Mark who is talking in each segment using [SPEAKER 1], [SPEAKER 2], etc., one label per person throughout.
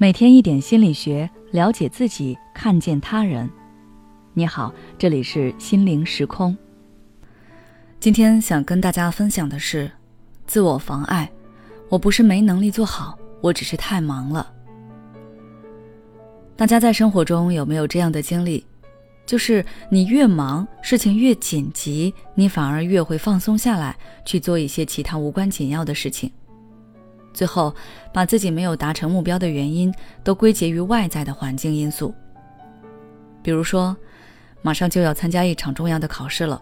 [SPEAKER 1] 每天一点心理学，了解自己，看见他人。你好，这里是心灵时空。今天想跟大家分享的是，自我妨碍。我不是没能力做好，我只是太忙了。大家在生活中有没有这样的经历？就是你越忙，事情越紧急，你反而越会放松下来，去做一些其他无关紧要的事情。最后，把自己没有达成目标的原因都归结于外在的环境因素。比如说，马上就要参加一场重要的考试了，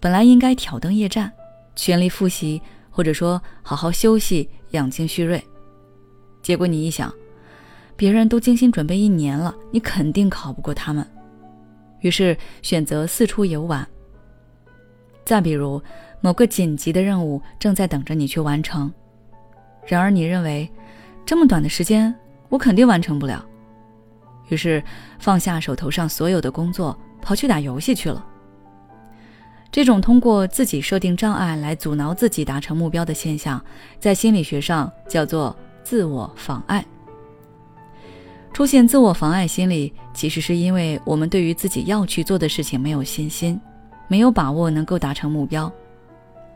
[SPEAKER 1] 本来应该挑灯夜战，全力复习，或者说好好休息，养精蓄锐。结果你一想，别人都精心准备一年了，你肯定考不过他们，于是选择四处游玩。再比如，某个紧急的任务正在等着你去完成。然而，你认为这么短的时间，我肯定完成不了。于是，放下手头上所有的工作，跑去打游戏去了。这种通过自己设定障碍来阻挠自己达成目标的现象，在心理学上叫做自我妨碍。出现自我妨碍心理，其实是因为我们对于自己要去做的事情没有信心，没有把握能够达成目标。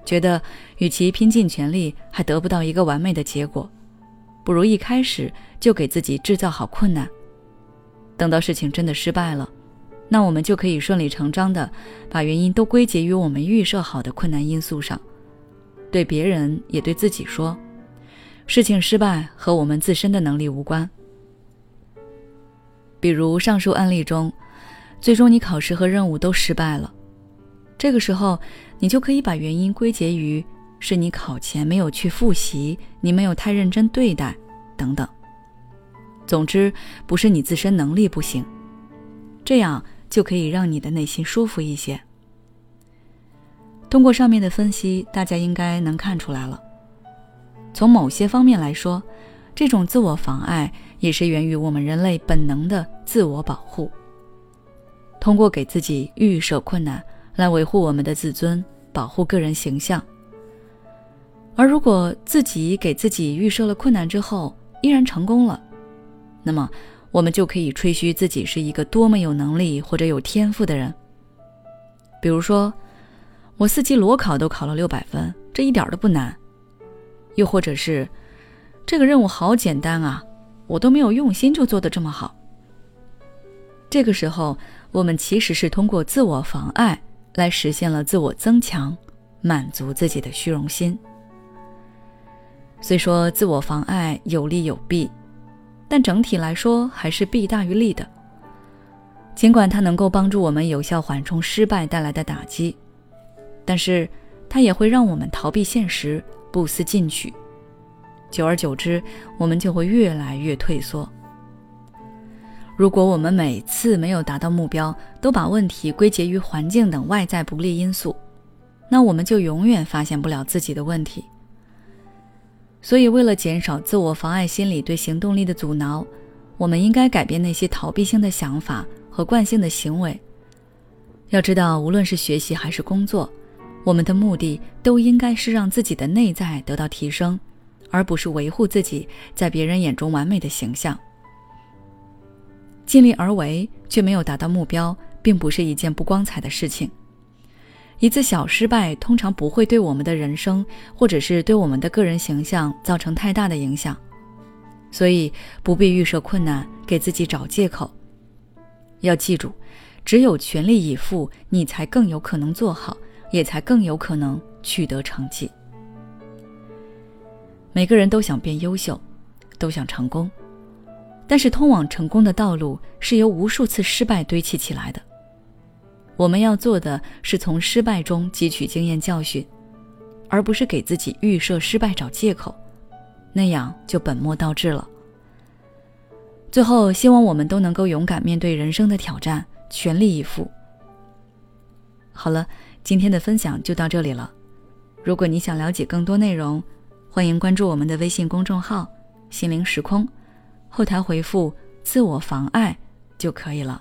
[SPEAKER 1] 觉得与其拼尽全力还得不到一个完美的结果，不如一开始就给自己制造好困难。等到事情真的失败了，那我们就可以顺理成章的把原因都归结于我们预设好的困难因素上，对别人也对自己说，事情失败和我们自身的能力无关。比如上述案例中，最终你考试和任务都失败了。这个时候，你就可以把原因归结于是你考前没有去复习，你没有太认真对待，等等。总之，不是你自身能力不行，这样就可以让你的内心舒服一些。通过上面的分析，大家应该能看出来了。从某些方面来说，这种自我妨碍也是源于我们人类本能的自我保护。通过给自己预设困难。来维护我们的自尊，保护个人形象。而如果自己给自己预设了困难之后依然成功了，那么我们就可以吹嘘自己是一个多么有能力或者有天赋的人。比如说，我四级裸考都考了六百分，这一点都不难。又或者是，这个任务好简单啊，我都没有用心就做得这么好。这个时候，我们其实是通过自我妨碍。来实现了自我增强，满足自己的虚荣心。虽说自我妨碍有利有弊，但整体来说还是弊大于利的。尽管它能够帮助我们有效缓冲失败带来的打击，但是它也会让我们逃避现实，不思进取。久而久之，我们就会越来越退缩。如果我们每次没有达到目标，都把问题归结于环境等外在不利因素，那我们就永远发现不了自己的问题。所以，为了减少自我妨碍心理对行动力的阻挠，我们应该改变那些逃避性的想法和惯性的行为。要知道，无论是学习还是工作，我们的目的都应该是让自己的内在得到提升，而不是维护自己在别人眼中完美的形象。尽力而为却没有达到目标，并不是一件不光彩的事情。一次小失败通常不会对我们的人生，或者是对我们的个人形象造成太大的影响，所以不必预设困难，给自己找借口。要记住，只有全力以赴，你才更有可能做好，也才更有可能取得成绩。每个人都想变优秀，都想成功。但是，通往成功的道路是由无数次失败堆砌起来的。我们要做的是从失败中汲取经验教训，而不是给自己预设失败找借口，那样就本末倒置了。最后，希望我们都能够勇敢面对人生的挑战，全力以赴。好了，今天的分享就到这里了。如果你想了解更多内容，欢迎关注我们的微信公众号“心灵时空”。后台回复“自我妨碍”就可以了。